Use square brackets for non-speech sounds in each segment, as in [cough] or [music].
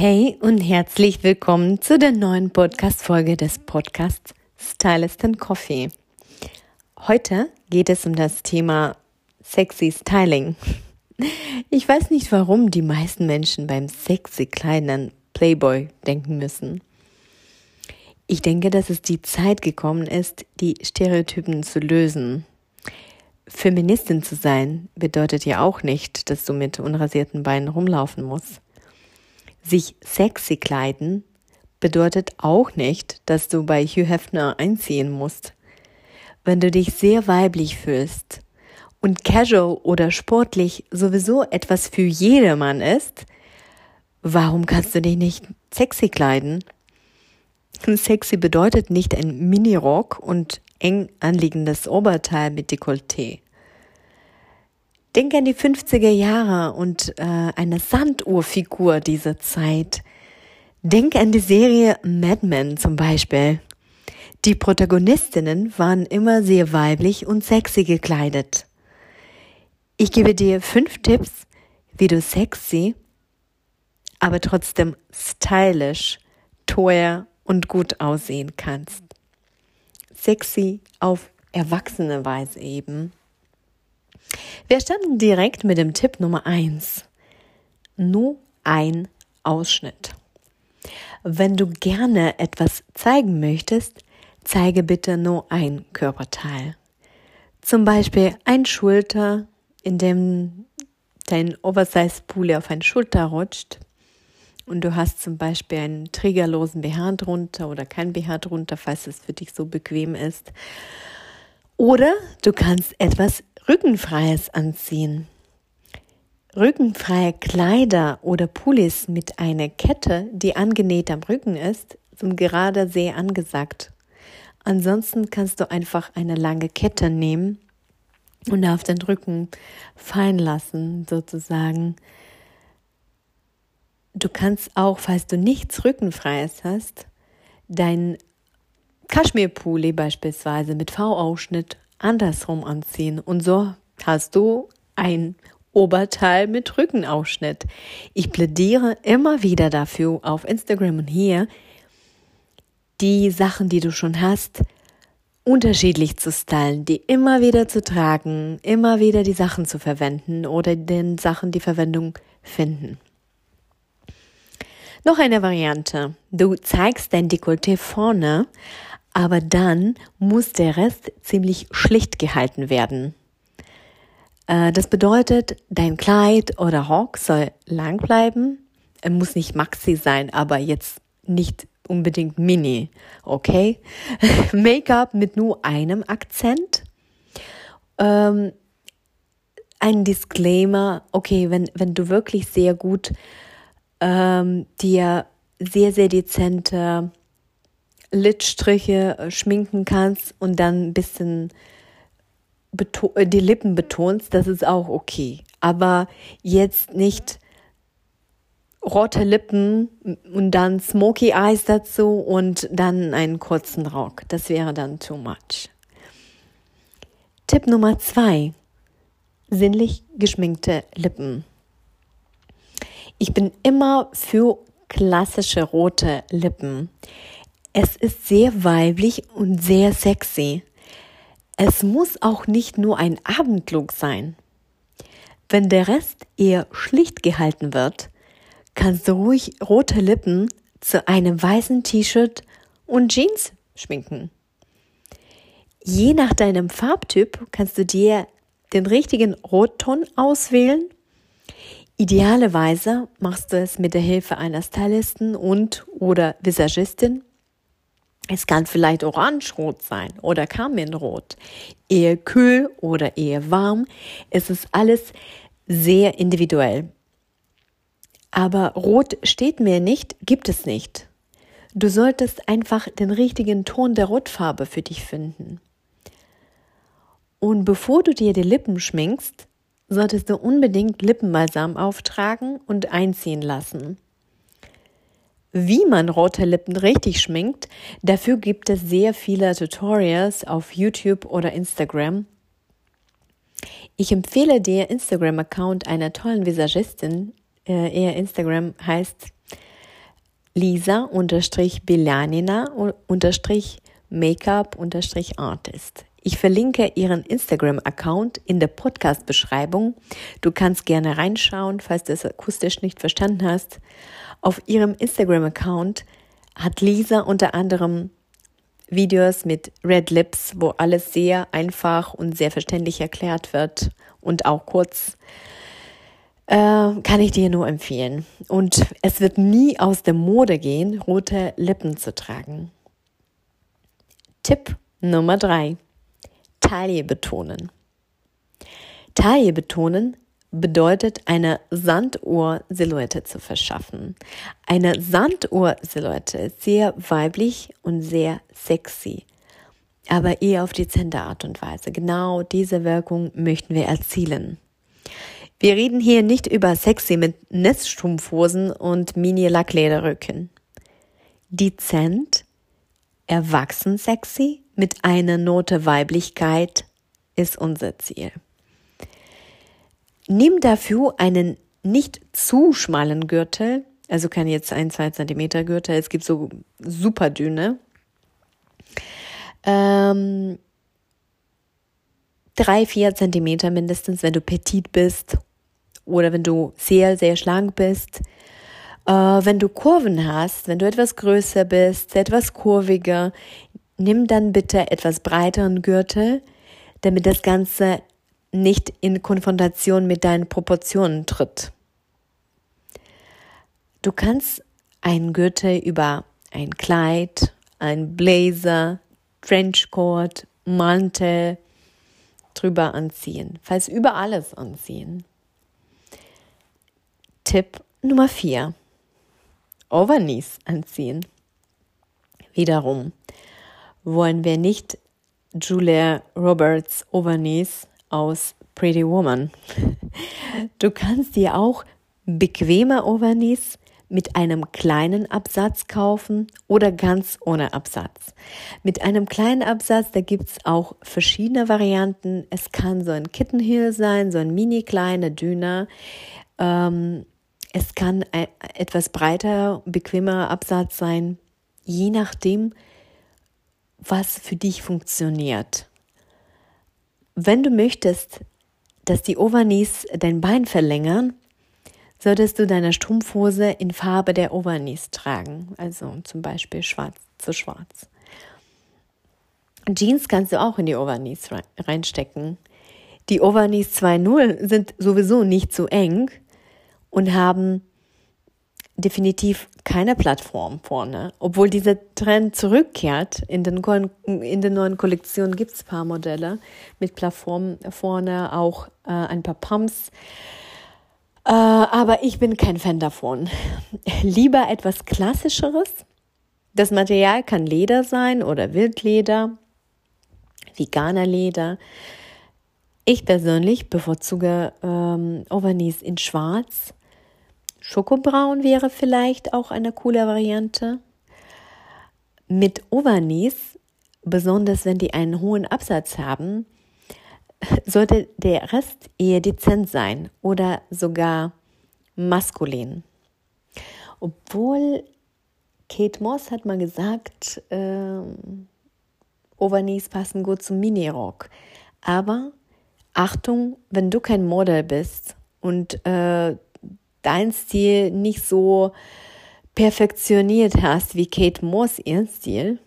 Hey und herzlich willkommen zu der neuen Podcast-Folge des Podcasts Stylist and Coffee. Heute geht es um das Thema Sexy Styling. Ich weiß nicht, warum die meisten Menschen beim sexy Kleiden an Playboy denken müssen. Ich denke, dass es die Zeit gekommen ist, die Stereotypen zu lösen. Feministin zu sein bedeutet ja auch nicht, dass du mit unrasierten Beinen rumlaufen musst. Sich sexy kleiden bedeutet auch nicht, dass du bei Hugh Hefner einziehen musst. Wenn du dich sehr weiblich fühlst und casual oder sportlich sowieso etwas für jedermann ist, warum kannst du dich nicht sexy kleiden? [laughs] Sexy bedeutet nicht ein Minirock und eng anliegendes Oberteil mit Dekolleté. Denk an die 50er Jahre und äh, eine Sanduhrfigur dieser Zeit. Denk an die Serie Mad Men zum Beispiel. Die Protagonistinnen waren immer sehr weiblich und sexy gekleidet. Ich gebe dir fünf Tipps, wie du sexy, aber trotzdem stylisch, teuer und gut aussehen kannst. Sexy auf erwachsene Weise eben. Wir starten direkt mit dem Tipp Nummer eins. Nur ein Ausschnitt. Wenn du gerne etwas zeigen möchtest, zeige bitte nur ein Körperteil. Zum Beispiel ein Schulter, in dem dein Oversize-Pulli auf eine Schulter rutscht und du hast zum Beispiel einen trägerlosen BH drunter oder kein BH drunter, falls es für dich so bequem ist. Oder du kannst etwas Rückenfreies anziehen. Rückenfreie Kleider oder Pullis mit einer Kette, die angenäht am Rücken ist, sind gerade sehr angesagt. Ansonsten kannst du einfach eine lange Kette nehmen und auf den Rücken fallen lassen, sozusagen. Du kannst auch, falls du nichts Rückenfreies hast, dein Kaschmirpulli beispielsweise mit V-Ausschnitt andersrum anziehen und so hast du ein Oberteil mit Rückenausschnitt. Ich plädiere immer wieder dafür auf Instagram und hier, die Sachen, die du schon hast, unterschiedlich zu stylen, die immer wieder zu tragen, immer wieder die Sachen zu verwenden oder den Sachen die Verwendung finden. Noch eine Variante. Du zeigst dein Dekolleté vorne, aber dann muss der Rest ziemlich schlicht gehalten werden. Äh, das bedeutet, dein Kleid oder Rock soll lang bleiben. Er muss nicht maxi sein, aber jetzt nicht unbedingt mini, okay? [laughs] Make-up mit nur einem Akzent. Ähm, ein Disclaimer, okay, wenn, wenn du wirklich sehr gut ähm, dir sehr, sehr dezente Lidstriche äh, schminken kannst und dann ein bisschen äh, die Lippen betonst, das ist auch okay. Aber jetzt nicht rote Lippen und dann Smoky Eyes dazu und dann einen kurzen Rock. Das wäre dann too much. Tipp Nummer zwei. Sinnlich geschminkte Lippen. Ich bin immer für klassische rote Lippen. Es ist sehr weiblich und sehr sexy. Es muss auch nicht nur ein Abendlook sein. Wenn der Rest eher schlicht gehalten wird, kannst du ruhig rote Lippen zu einem weißen T-Shirt und Jeans schminken. Je nach deinem Farbtyp kannst du dir den richtigen Rotton auswählen. Idealerweise machst du es mit der Hilfe einer Stylisten und oder Visagistin es kann vielleicht orangerot sein oder karminrot, eher kühl oder eher warm. Es ist alles sehr individuell. Aber rot steht mir nicht, gibt es nicht. Du solltest einfach den richtigen Ton der Rotfarbe für dich finden. Und bevor du dir die Lippen schminkst, solltest du unbedingt Lippenbalsam auftragen und einziehen lassen. Wie man rote Lippen richtig schminkt, dafür gibt es sehr viele Tutorials auf YouTube oder Instagram. Ich empfehle dir Instagram-Account einer tollen Visagistin. Äh, ihr Instagram heißt Lisa-Bilanina-Make-up-Artist. Ich verlinke ihren Instagram-Account in der Podcast-Beschreibung. Du kannst gerne reinschauen, falls du es akustisch nicht verstanden hast. Auf ihrem Instagram-Account hat Lisa unter anderem Videos mit Red Lips, wo alles sehr einfach und sehr verständlich erklärt wird und auch kurz. Äh, kann ich dir nur empfehlen. Und es wird nie aus der Mode gehen, rote Lippen zu tragen. Tipp Nummer drei. Taille betonen. Taille betonen bedeutet, eine Sanduhr-Silhouette zu verschaffen. Eine Sanduhr-Silhouette ist sehr weiblich und sehr sexy, aber eher auf dezente Art und Weise. Genau diese Wirkung möchten wir erzielen. Wir reden hier nicht über sexy mit Neststrumpfhosen und Mini-Lacklederrücken. Dezent, erwachsen sexy, mit einer Note Weiblichkeit ist unser Ziel. Nimm dafür einen nicht zu schmalen Gürtel, also kann jetzt ein, zwei Zentimeter Gürtel, es gibt so super dünne. Ähm, drei, vier Zentimeter mindestens, wenn du petit bist oder wenn du sehr, sehr schlank bist. Äh, wenn du Kurven hast, wenn du etwas größer bist, etwas kurviger, nimm dann bitte etwas breiteren Gürtel, damit das Ganze nicht in Konfrontation mit deinen Proportionen tritt. Du kannst einen Gürtel über ein Kleid, ein Blazer, Trenchcoat, Mantel drüber anziehen, falls über alles anziehen. Tipp Nummer 4. Overknees anziehen. Wiederum, wollen wir nicht Julia Roberts Overknees aus Pretty Woman. Du kannst dir auch bequeme Overknees mit einem kleinen Absatz kaufen oder ganz ohne Absatz. Mit einem kleinen Absatz, da gibt's auch verschiedene Varianten. Es kann so ein Kittenhill sein, so ein mini kleiner Dünner. Ähm, es kann ein, etwas breiter, bequemer Absatz sein, je nachdem, was für dich funktioniert. Wenn du möchtest, dass die Overknees dein Bein verlängern, solltest du deine Strumpfhose in Farbe der Overknees tragen, also zum Beispiel schwarz zu schwarz. Jeans kannst du auch in die Overknees reinstecken. Die Overknees 2.0 sind sowieso nicht zu eng und haben definitiv keine Plattform vorne. Obwohl dieser Trend zurückkehrt, in den, in den neuen Kollektionen gibt es paar Modelle mit Plattform vorne, auch äh, ein paar Pumps. Äh, aber ich bin kein Fan davon. [laughs] Lieber etwas Klassischeres. Das Material kann Leder sein oder Wildleder, veganer Leder. Ich persönlich bevorzuge ähm, Overknees in Schwarz Schokobraun wäre vielleicht auch eine coole Variante. Mit Overknees, besonders wenn die einen hohen Absatz haben, sollte der Rest eher dezent sein oder sogar maskulin. Obwohl Kate Moss hat mal gesagt, äh, Overknees passen gut zum Minirock. Aber Achtung, wenn du kein Model bist und äh, dein Stil nicht so perfektioniert hast wie Kate Moss ihren Stil,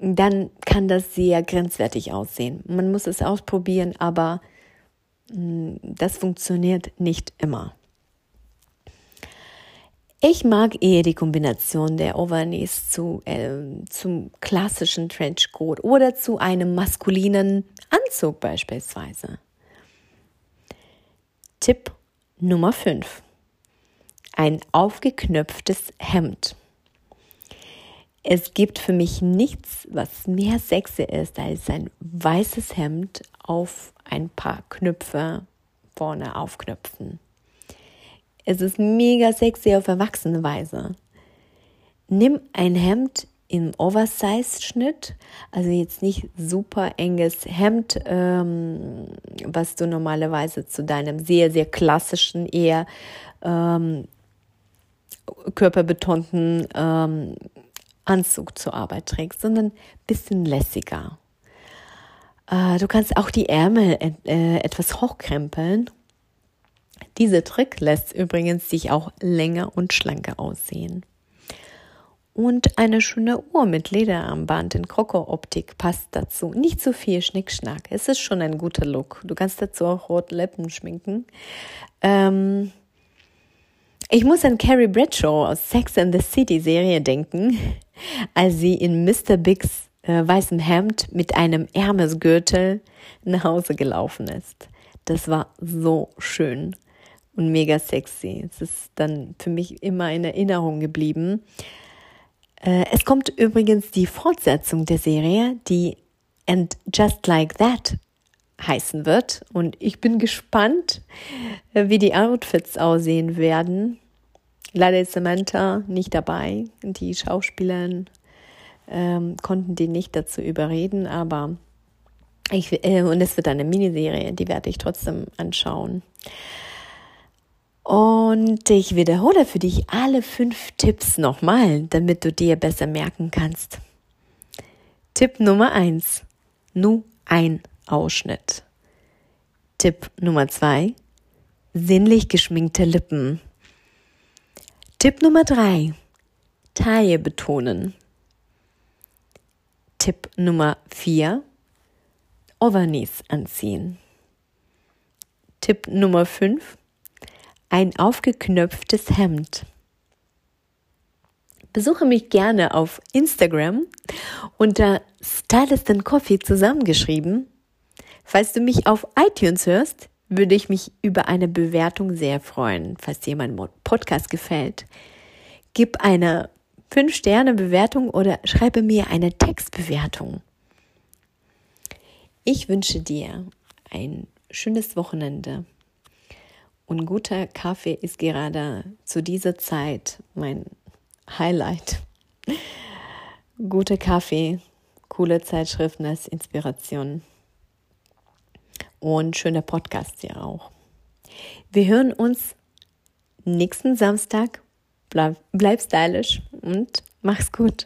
dann kann das sehr grenzwertig aussehen. Man muss es ausprobieren, aber mm, das funktioniert nicht immer. Ich mag eher die Kombination der Overknees zu, äh, zum klassischen Trenchcoat oder zu einem maskulinen Anzug beispielsweise. Tipp Nummer 5 ein aufgeknöpftes Hemd. Es gibt für mich nichts, was mehr sexy ist, als ein weißes Hemd auf ein paar Knöpfe vorne aufknöpfen. Es ist mega sexy auf erwachsene Weise. Nimm ein Hemd im Oversize-Schnitt, also jetzt nicht super enges Hemd, ähm, was du normalerweise zu deinem sehr, sehr klassischen, eher ähm, körperbetonten ähm, Anzug zur Arbeit trägst, sondern bisschen lässiger. Äh, du kannst auch die Ärmel äh, etwas hochkrempeln. Dieser Trick lässt übrigens sich auch länger und schlanker aussehen. Und eine schöne Uhr mit Lederarmband in Kroko-Optik passt dazu. Nicht zu viel Schnickschnack. Es ist schon ein guter Look. Du kannst dazu auch rote Lippen schminken. Ähm ich muss an Carrie Bradshaw aus Sex and the City Serie denken, als sie in Mr. Biggs äh, weißem Hemd mit einem Hermesgürtel nach Hause gelaufen ist. Das war so schön und mega sexy. Es ist dann für mich immer in Erinnerung geblieben. Äh, es kommt übrigens die Fortsetzung der Serie, die And Just Like That heißen wird. Und ich bin gespannt, äh, wie die Outfits aussehen werden. Leider ist Samantha nicht dabei. Die Schauspielerin ähm, konnten die nicht dazu überreden, aber ich, äh, und es wird eine Miniserie, die werde ich trotzdem anschauen. Und ich wiederhole für dich alle fünf Tipps nochmal, damit du dir besser merken kannst. Tipp Nummer eins: Nur ein Ausschnitt. Tipp Nummer zwei: Sinnlich geschminkte Lippen. Tipp Nummer drei: Taille betonen. Tipp Nummer vier: Overknees anziehen. Tipp Nummer fünf: ein aufgeknöpftes Hemd. Besuche mich gerne auf Instagram unter Stylist Coffee zusammengeschrieben. Falls du mich auf iTunes hörst, würde ich mich über eine Bewertung sehr freuen, falls dir mein Podcast gefällt. Gib eine 5-Sterne-Bewertung oder schreibe mir eine Textbewertung. Ich wünsche dir ein schönes Wochenende. Und guter Kaffee ist gerade zu dieser Zeit mein Highlight. Guter Kaffee, coole Zeitschriften als Inspiration und schöner Podcast hier auch. Wir hören uns nächsten Samstag. Bleib, bleib stylisch und mach's gut.